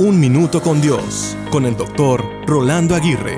Un Minuto con Dios, con el doctor Rolando Aguirre.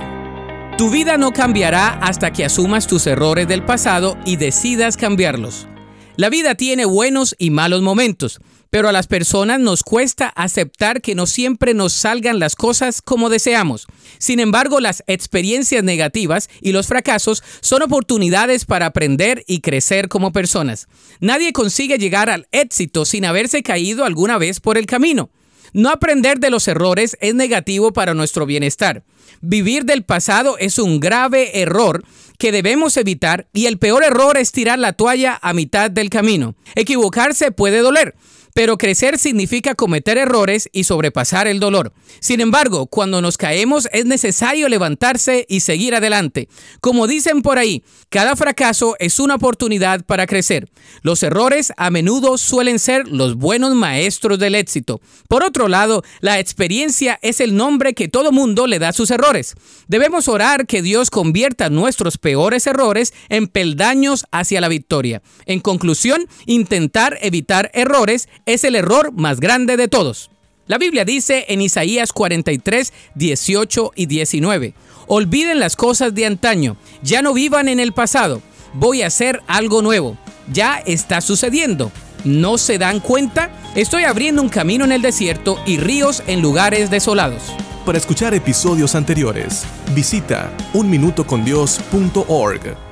Tu vida no cambiará hasta que asumas tus errores del pasado y decidas cambiarlos. La vida tiene buenos y malos momentos, pero a las personas nos cuesta aceptar que no siempre nos salgan las cosas como deseamos. Sin embargo, las experiencias negativas y los fracasos son oportunidades para aprender y crecer como personas. Nadie consigue llegar al éxito sin haberse caído alguna vez por el camino. No aprender de los errores es negativo para nuestro bienestar. Vivir del pasado es un grave error que debemos evitar y el peor error es tirar la toalla a mitad del camino. Equivocarse puede doler, pero crecer significa cometer errores y sobrepasar el dolor. Sin embargo, cuando nos caemos es necesario levantarse y seguir adelante. Como dicen por ahí, cada fracaso es una oportunidad para crecer. Los errores a menudo suelen ser los buenos maestros del éxito. Por otro lado, la experiencia es el nombre que todo mundo le da a sus errores. Debemos orar que Dios convierta nuestros peores errores en peldaños hacia la victoria. En conclusión, intentar evitar errores es el error más grande de todos. La Biblia dice en Isaías 43, 18 y 19, olviden las cosas de antaño, ya no vivan en el pasado, voy a hacer algo nuevo, ya está sucediendo. ¿No se dan cuenta? Estoy abriendo un camino en el desierto y ríos en lugares desolados. Para escuchar episodios anteriores, visita unminutocondios.org.